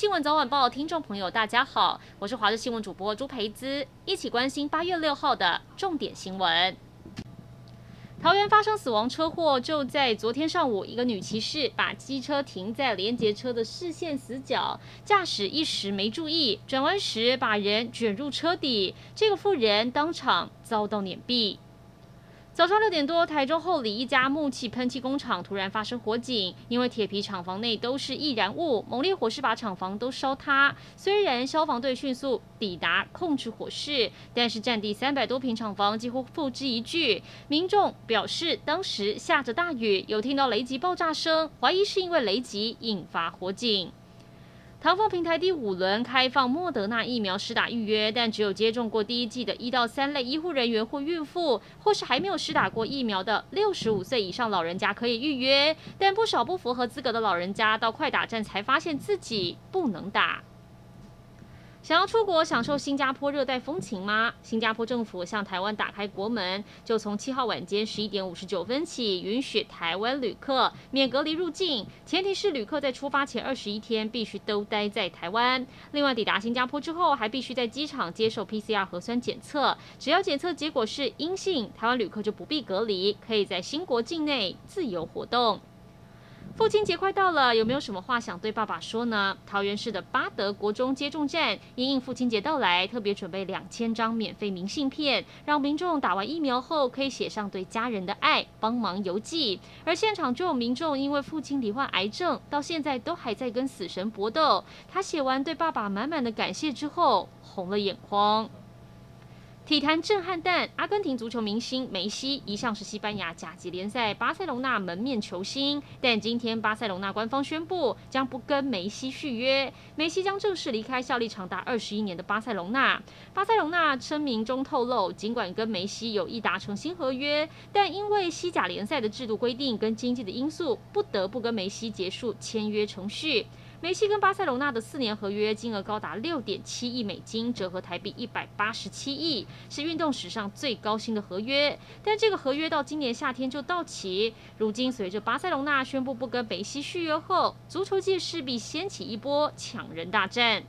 新闻早晚报，听众朋友，大家好，我是华视新闻主播朱培姿，一起关心八月六号的重点新闻。桃园发生死亡车祸，就在昨天上午，一个女骑士把机车停在连接车的视线死角，驾驶一时没注意，转弯时把人卷入车底，这个妇人当场遭到碾毙。早上六点多，台中后里一家木器喷漆工厂突然发生火警，因为铁皮厂房内都是易燃物，猛烈火势把厂房都烧塌。虽然消防队迅速抵达控制火势，但是占地三百多坪厂房几乎付之一炬。民众表示，当时下着大雨，有听到雷击爆炸声，怀疑是因为雷击引发火警。唐凤平台第五轮开放莫德纳疫苗施打预约，但只有接种过第一剂的一到三类医护人员或孕妇，或是还没有施打过疫苗的六十五岁以上老人家可以预约。但不少不符合资格的老人家到快打站才发现自己不能打。想要出国享受新加坡热带风情吗？新加坡政府向台湾打开国门，就从七号晚间十一点五十九分起，允许台湾旅客免隔离入境，前提是旅客在出发前二十一天必须都待在台湾。另外，抵达新加坡之后，还必须在机场接受 PCR 核酸检测，只要检测结果是阴性，台湾旅客就不必隔离，可以在新国境内自由活动。父亲节快到了，有没有什么话想对爸爸说呢？桃园市的八德国中接种站因应父亲节到来，特别准备两千张免费明信片，让民众打完疫苗后可以写上对家人的爱，帮忙邮寄。而现场就有民众因为父亲罹患癌症，到现在都还在跟死神搏斗。他写完对爸爸满满的感谢之后，红了眼眶。体坛震撼弹，阿根廷足球明星梅西一向是西班牙甲级联赛巴塞隆纳门面球星，但今天巴塞隆纳官方宣布将不跟梅西续约，梅西将正式离开效力长达二十一年的巴塞隆纳。巴塞隆纳声明中透露，尽管跟梅西有意达成新合约，但因为西甲联赛的制度规定跟经济的因素，不得不跟梅西结束签约程序。梅西跟巴塞罗那的四年合约金额高达六点七亿美金，折合台币一百八十七亿，是运动史上最高薪的合约。但这个合约到今年夏天就到期。如今随着巴塞罗那宣布不跟梅西续约后，足球界势必掀起一波抢人大战。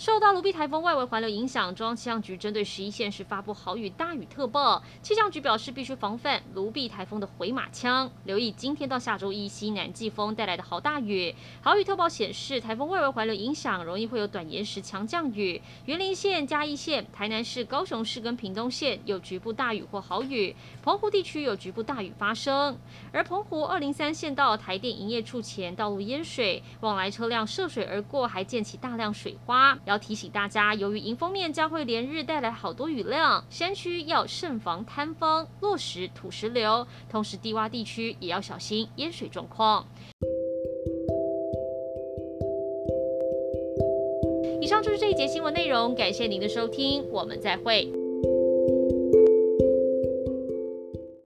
受到卢碧台风外围环流影响，中央气象局针对十一县市发布豪雨大雨特报。气象局表示，必须防范卢碧台风的回马枪，留意今天到下周一西南季风带来的豪大雨。豪雨特报显示，台风外围环流影响容易会有短延时强降雨。员林县、嘉义县、台南市、高雄市跟屏东县有局部大雨或豪雨，澎湖地区有局部大雨发生。而澎湖二零三县道台电营业处前道路淹水，往来车辆涉水而过，还溅起大量水花。要提醒大家，由于迎风面将会连日带来好多雨量，山区要慎防坍方、落石、土石流，同时低洼地区也要小心淹水状况。以上就是这一节新闻内容，感谢您的收听，我们再会。